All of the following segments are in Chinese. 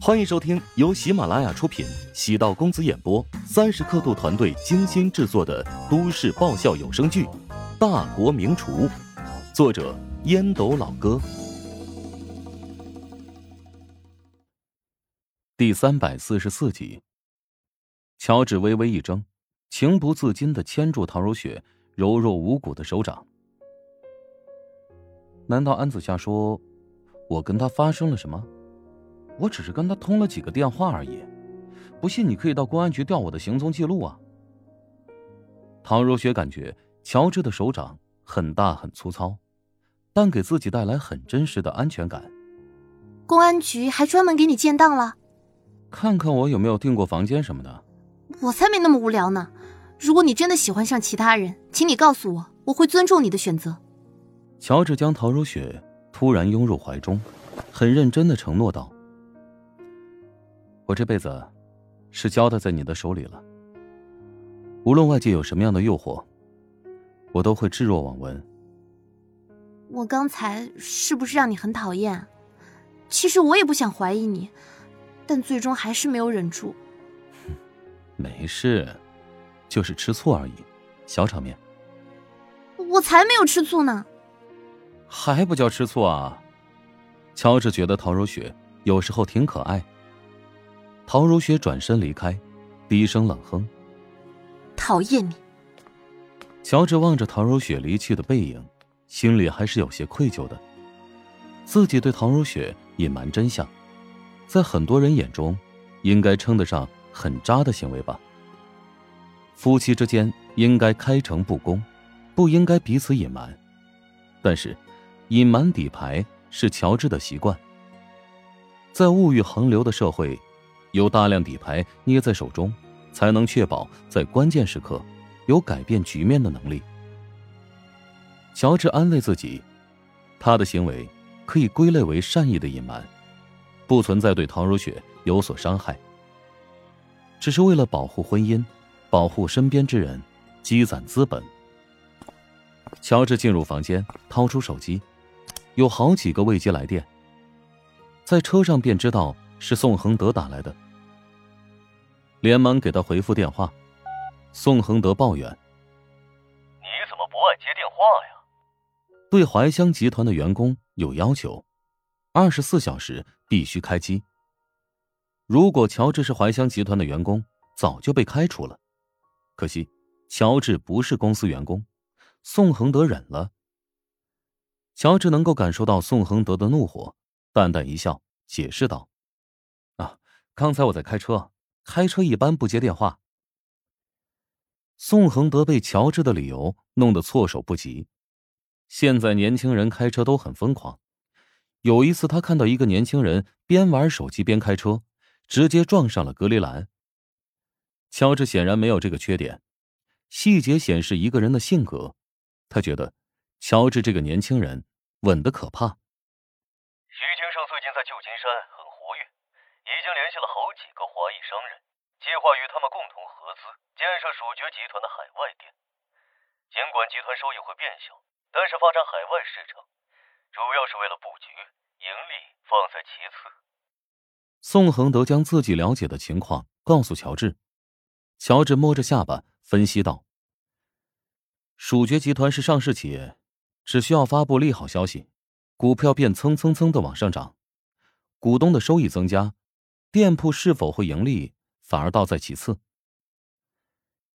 欢迎收听由喜马拉雅出品、喜道公子演播、三十刻度团队精心制作的都市爆笑有声剧《大国名厨》，作者烟斗老哥，第三百四十四集。乔治微微一怔，情不自禁的牵住陶如雪柔弱无骨的手掌。难道安子夏说，我跟他发生了什么？我只是跟他通了几个电话而已，不信你可以到公安局调我的行踪记录啊。唐如雪感觉乔治的手掌很大很粗糙，但给自己带来很真实的安全感。公安局还专门给你建档了？看看我有没有订过房间什么的。我才没那么无聊呢。如果你真的喜欢上其他人，请你告诉我，我会尊重你的选择。乔治将陶如雪突然拥入怀中，很认真的承诺道。我这辈子是交代在你的手里了。无论外界有什么样的诱惑，我都会置若罔闻。我刚才是不是让你很讨厌？其实我也不想怀疑你，但最终还是没有忍住。没事，就是吃醋而已，小场面。我才没有吃醋呢。还不叫吃醋啊？乔治觉得陶如雪有时候挺可爱。陶如雪转身离开，低声冷哼：“讨厌你。”乔治望着陶如雪离去的背影，心里还是有些愧疚的。自己对陶如雪隐瞒真相，在很多人眼中，应该称得上很渣的行为吧。夫妻之间应该开诚布公，不应该彼此隐瞒。但是，隐瞒底牌是乔治的习惯。在物欲横流的社会。有大量底牌捏在手中，才能确保在关键时刻有改变局面的能力。乔治安慰自己，他的行为可以归类为善意的隐瞒，不存在对陶如雪有所伤害，只是为了保护婚姻，保护身边之人，积攒资本。乔治进入房间，掏出手机，有好几个未接来电，在车上便知道。是宋恒德打来的，连忙给他回复电话。宋恒德抱怨：“你怎么不爱接电话呀？”对怀香集团的员工有要求，二十四小时必须开机。如果乔治是怀香集团的员工，早就被开除了。可惜乔治不是公司员工，宋恒德忍了。乔治能够感受到宋恒德的怒火，淡淡一笑，解释道。刚才我在开车，开车一般不接电话。宋恒德被乔治的理由弄得措手不及。现在年轻人开车都很疯狂，有一次他看到一个年轻人边玩手机边开车，直接撞上了隔离栏。乔治显然没有这个缺点，细节显示一个人的性格。他觉得乔治这个年轻人稳得可怕。徐金胜最近在旧金山。已经联系了好几个华裔商人，计划与他们共同合资建设蜀爵集团的海外店。尽管集团收益会变小，但是发展海外市场主要是为了布局，盈利放在其次。宋恒德将自己了解的情况告诉乔治，乔治摸着下巴分析道：“蜀爵集团是上市企业，只需要发布利好消息，股票便蹭蹭蹭的往上涨，股东的收益增加。”店铺是否会盈利，反而倒在其次。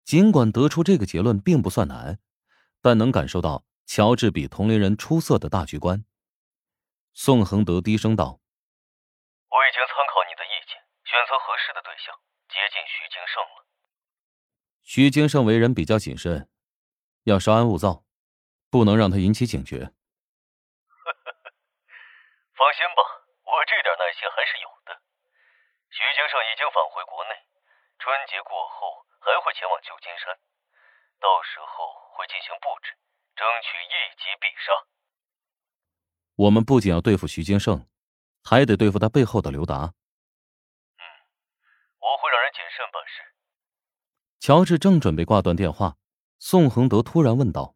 尽管得出这个结论并不算难，但能感受到乔治比同龄人出色的大局观。宋恒德低声道：“我已经参考你的意见，选择合适的对象，接近徐金胜了。”徐金胜为人比较谨慎，要稍安勿躁，不能让他引起警觉。放心吧，我这点耐心还是有的。徐金胜已经返回国内，春节过后还会前往旧金山，到时候会进行布置，争取一击必杀。我们不仅要对付徐金胜，还得对付他背后的刘达。嗯，我会让人谨慎办事。乔治正准备挂断电话，宋恒德突然问道：“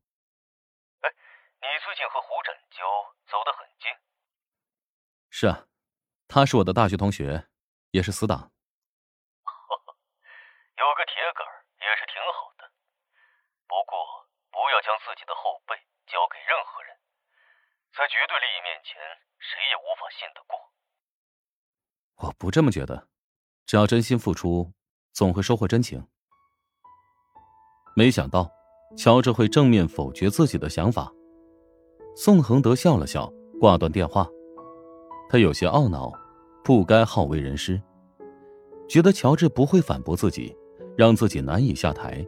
哎，你最近和胡展娇走得很近？”“是啊，他是我的大学同学。”也是死党。有个铁杆也是挺好的，不过不要将自己的后背交给任何人，在绝对利益面前，谁也无法信得过。我不这么觉得，只要真心付出，总会收获真情。没想到，乔治会正面否决自己的想法。宋恒德笑了笑，挂断电话。他有些懊恼，不该好为人师，觉得乔治不会反驳自己，让自己难以下台。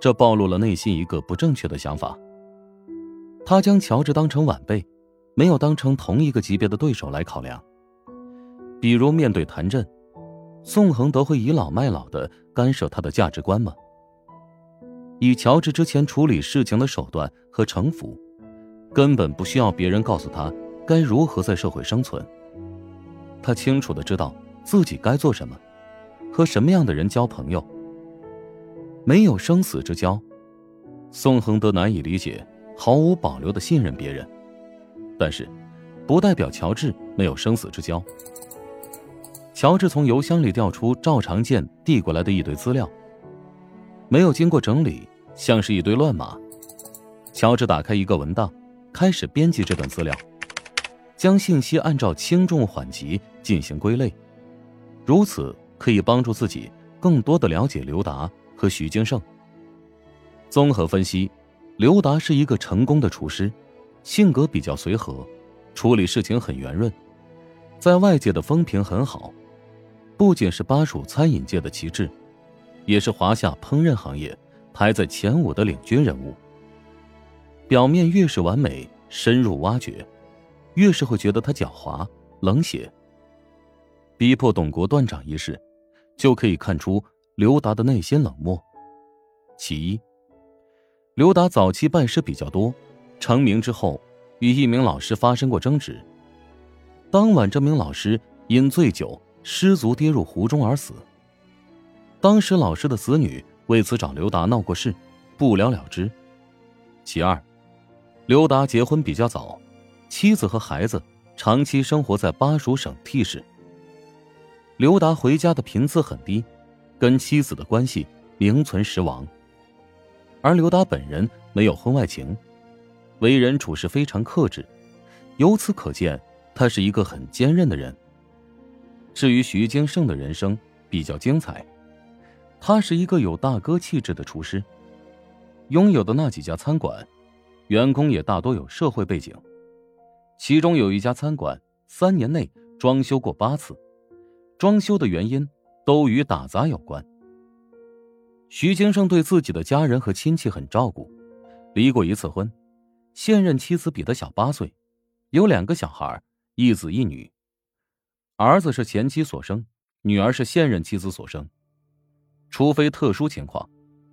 这暴露了内心一个不正确的想法。他将乔治当成晚辈，没有当成同一个级别的对手来考量。比如面对谭震，宋恒德会倚老卖老的干涉他的价值观吗？以乔治之前处理事情的手段和城府，根本不需要别人告诉他该如何在社会生存。他清楚的知道自己该做什么，和什么样的人交朋友。没有生死之交，宋恒德难以理解毫无保留的信任别人，但是，不代表乔治没有生死之交。乔治从邮箱里调出赵长健递过来的一堆资料，没有经过整理，像是一堆乱码。乔治打开一个文档，开始编辑这段资料，将信息按照轻重缓急进行归类，如此可以帮助自己更多的了解刘达和徐金胜。综合分析，刘达是一个成功的厨师，性格比较随和，处理事情很圆润，在外界的风评很好。不仅是巴蜀餐饮界的旗帜，也是华夏烹饪行业排在前五的领军人物。表面越是完美，深入挖掘，越是会觉得他狡猾冷血。逼迫董国断掌一事，就可以看出刘达的内心冷漠。其一，刘达早期拜师比较多，成名之后与一名老师发生过争执。当晚，这名老师因醉酒。失足跌入湖中而死。当时老师的子女为此找刘达闹过事，不了了之。其二，刘达结婚比较早，妻子和孩子长期生活在巴蜀省 T 市。刘达回家的频次很低，跟妻子的关系名存实亡。而刘达本人没有婚外情，为人处事非常克制，由此可见，他是一个很坚韧的人。至于徐金胜的人生比较精彩，他是一个有大哥气质的厨师，拥有的那几家餐馆，员工也大多有社会背景，其中有一家餐馆三年内装修过八次，装修的原因都与打杂有关。徐金胜对自己的家人和亲戚很照顾，离过一次婚，现任妻子比他小八岁，有两个小孩，一子一女。儿子是前妻所生，女儿是现任妻子所生。除非特殊情况，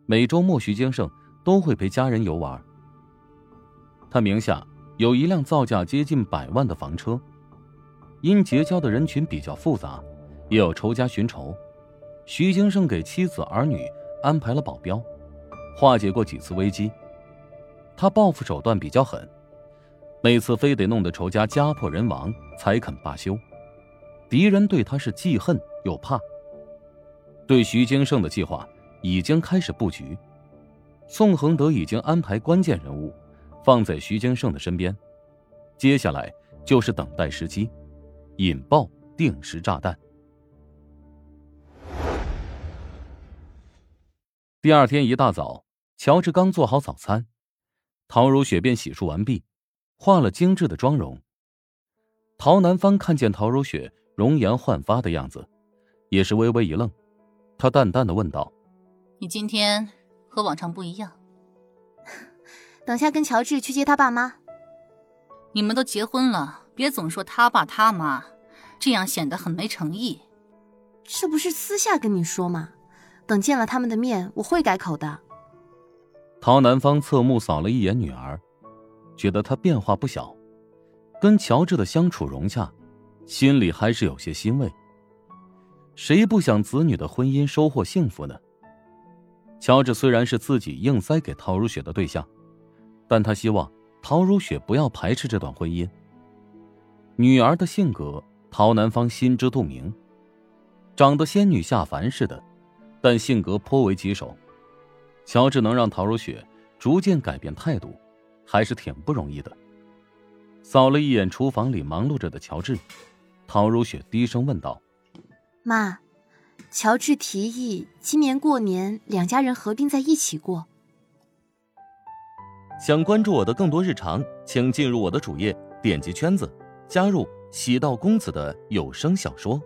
每周末徐金胜都会陪家人游玩。他名下有一辆造价接近百万的房车。因结交的人群比较复杂，也有仇家寻仇，徐金胜给妻子儿女安排了保镖，化解过几次危机。他报复手段比较狠，每次非得弄得仇家家破人亡才肯罢休。敌人对他是既恨又怕。对徐金胜的计划已经开始布局，宋恒德已经安排关键人物放在徐金胜的身边，接下来就是等待时机，引爆定时炸弹。第二天一大早，乔治刚做好早餐，陶如雪便洗漱完毕，化了精致的妆容。陶南方看见陶如雪。容颜焕发的样子，也是微微一愣。他淡淡的问道：“你今天和往常不一样。等下跟乔治去接他爸妈。你们都结婚了，别总说他爸他妈，这样显得很没诚意。这不是私下跟你说吗？等见了他们的面，我会改口的。”陶南方侧目扫了一眼女儿，觉得她变化不小，跟乔治的相处融洽。心里还是有些欣慰。谁不想子女的婚姻收获幸福呢？乔治虽然是自己硬塞给陶如雪的对象，但他希望陶如雪不要排斥这段婚姻。女儿的性格，陶南方心知肚明。长得仙女下凡似的，但性格颇为棘手。乔治能让陶如雪逐渐改变态度，还是挺不容易的。扫了一眼厨房里忙碌着的乔治，陶如雪低声问道：“妈，乔治提议今年过年两家人合并在一起过。”想关注我的更多日常，请进入我的主页，点击圈子，加入喜道公子的有声小说。